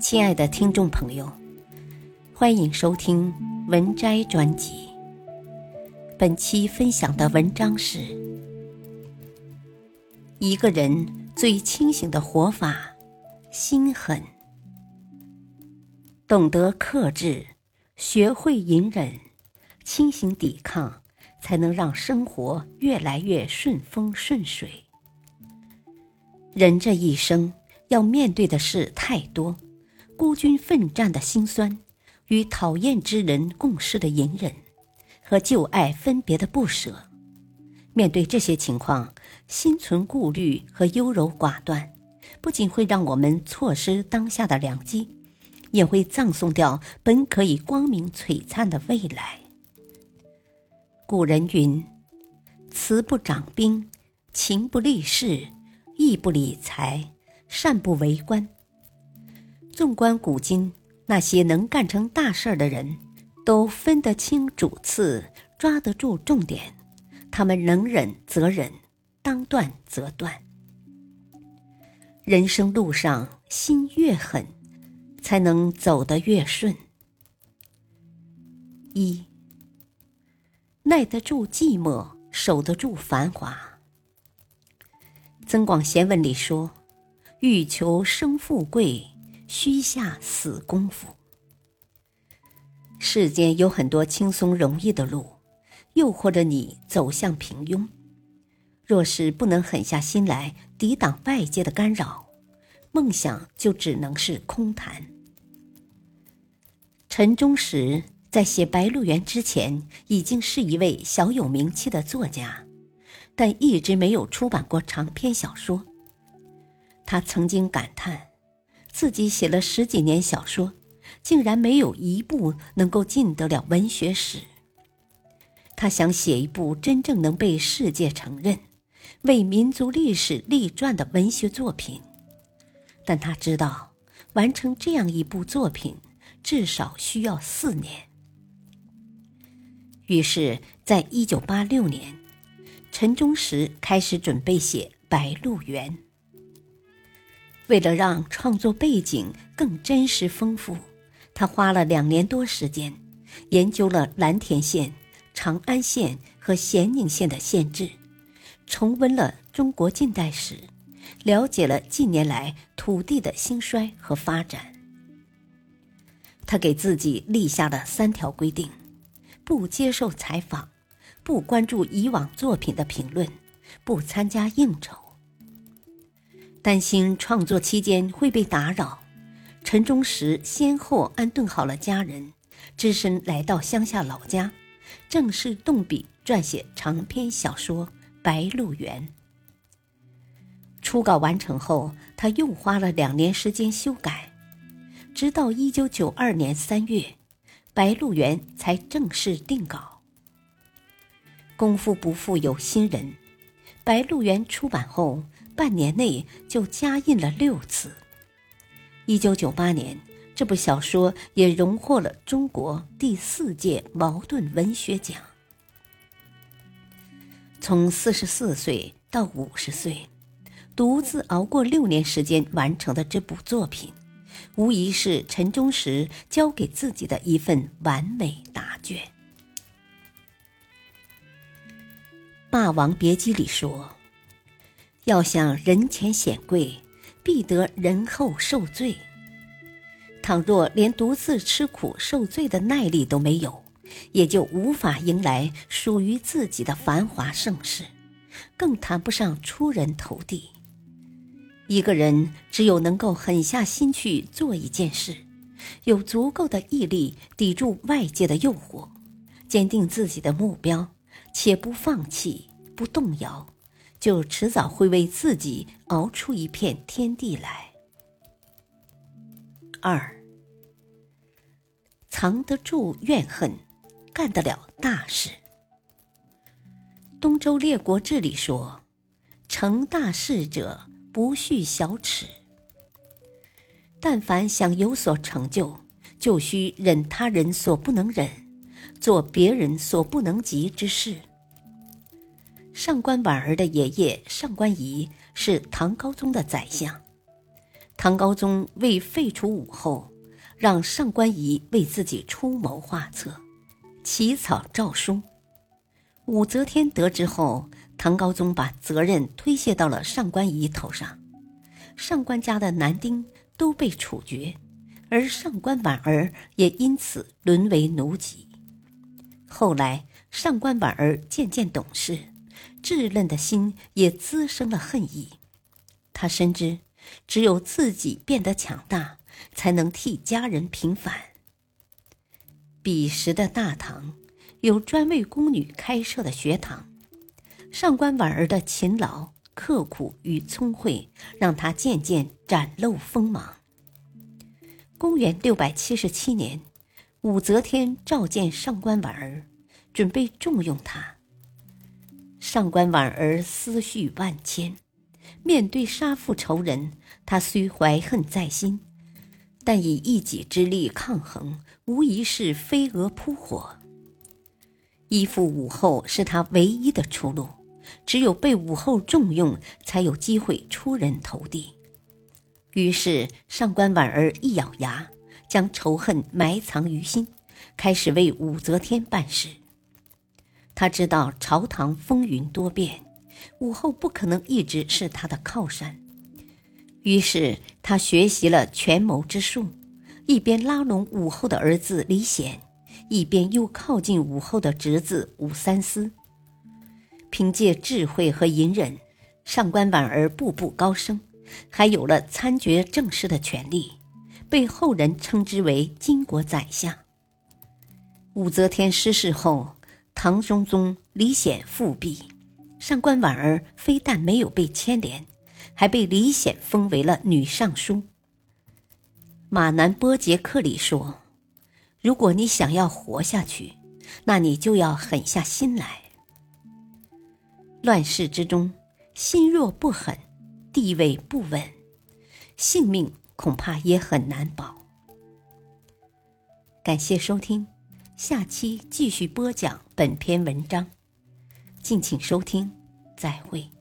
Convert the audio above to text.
亲爱的听众朋友，欢迎收听文摘专辑。本期分享的文章是：一个人最清醒的活法，心狠，懂得克制，学会隐忍，清醒抵抗，才能让生活越来越顺风顺水。人这一生要面对的事太多。孤军奋战的辛酸，与讨厌之人共事的隐忍，和旧爱分别的不舍，面对这些情况，心存顾虑和优柔寡断，不仅会让我们错失当下的良机，也会葬送掉本可以光明璀璨的未来。古人云：“慈不掌兵，情不立事，义不理财，善不为官。”纵观古今，那些能干成大事儿的人，都分得清主次，抓得住重点。他们能忍则忍，当断则断。人生路上，心越狠，才能走得越顺。一，耐得住寂寞，守得住繁华。《增广贤文》里说：“欲求生富贵。”虚下死功夫。世间有很多轻松容易的路，诱惑着你走向平庸。若是不能狠下心来抵挡外界的干扰，梦想就只能是空谈。陈忠实在写《白鹿原》之前，已经是一位小有名气的作家，但一直没有出版过长篇小说。他曾经感叹。自己写了十几年小说，竟然没有一部能够进得了文学史。他想写一部真正能被世界承认、为民族历史立传的文学作品，但他知道完成这样一部作品至少需要四年。于是，在一九八六年，陈忠实开始准备写《白鹿原》。为了让创作背景更真实丰富，他花了两年多时间，研究了蓝田县、长安县和咸宁县的县志，重温了中国近代史，了解了近年来土地的兴衰和发展。他给自己立下了三条规定：不接受采访，不关注以往作品的评论，不参加应酬。担心创作期间会被打扰，陈忠实先后安顿好了家人，只身来到乡下老家，正式动笔撰写长篇小说《白鹿原》。初稿完成后，他又花了两年时间修改，直到一九九二年三月，《白鹿原》才正式定稿。功夫不负有心人，《白鹿原》出版后。半年内就加印了六次。一九九八年，这部小说也荣获了中国第四届茅盾文学奖。从四十四岁到五十岁，独自熬过六年时间完成的这部作品，无疑是陈忠实交给自己的一份完美答卷。《霸王别姬》里说。要想人前显贵，必得人后受罪。倘若连独自吃苦受罪的耐力都没有，也就无法迎来属于自己的繁华盛世，更谈不上出人头地。一个人只有能够狠下心去做一件事，有足够的毅力抵住外界的诱惑，坚定自己的目标，且不放弃、不动摇。就迟早会为自己熬出一片天地来。二，藏得住怨恨，干得了大事。《东周列国志》里说：“成大事者，不恤小耻。”但凡想有所成就，就需忍他人所不能忍，做别人所不能及之事。上官婉儿的爷爷上官仪是唐高宗的宰相，唐高宗为废除武后，让上官仪为自己出谋划策，起草诏书。武则天得知后，唐高宗把责任推卸到了上官仪头上，上官家的男丁都被处决，而上官婉儿也因此沦为奴籍。后来，上官婉儿渐渐懂事，稚嫩的心也滋生了恨意。他深知，只有自己变得强大，才能替家人平反。彼时的大唐，有专为宫女开设的学堂。上官婉儿的勤劳、刻苦与聪慧，让她渐渐展露锋芒。公元六百七十七年。武则天召见上官婉儿，准备重用她。上官婉儿思绪万千，面对杀父仇人，她虽怀恨在心，但以一己之力抗衡，无疑是飞蛾扑火。依附武后是她唯一的出路，只有被武后重用，才有机会出人头地。于是，上官婉儿一咬牙。将仇恨埋藏于心，开始为武则天办事。他知道朝堂风云多变，武后不可能一直是他的靠山，于是他学习了权谋之术，一边拉拢武后的儿子李显，一边又靠近武后的侄子武三思。凭借智慧和隐忍，上官婉儿步步高升，还有了参决政事的权利。被后人称之为金国宰相。武则天失势后，唐中宗李显复辟，上官婉儿非但没有被牵连，还被李显封为了女尚书。马南波杰克里说：“如果你想要活下去，那你就要狠下心来。乱世之中，心若不狠，地位不稳，性命。”恐怕也很难保。感谢收听，下期继续播讲本篇文章，敬请收听，再会。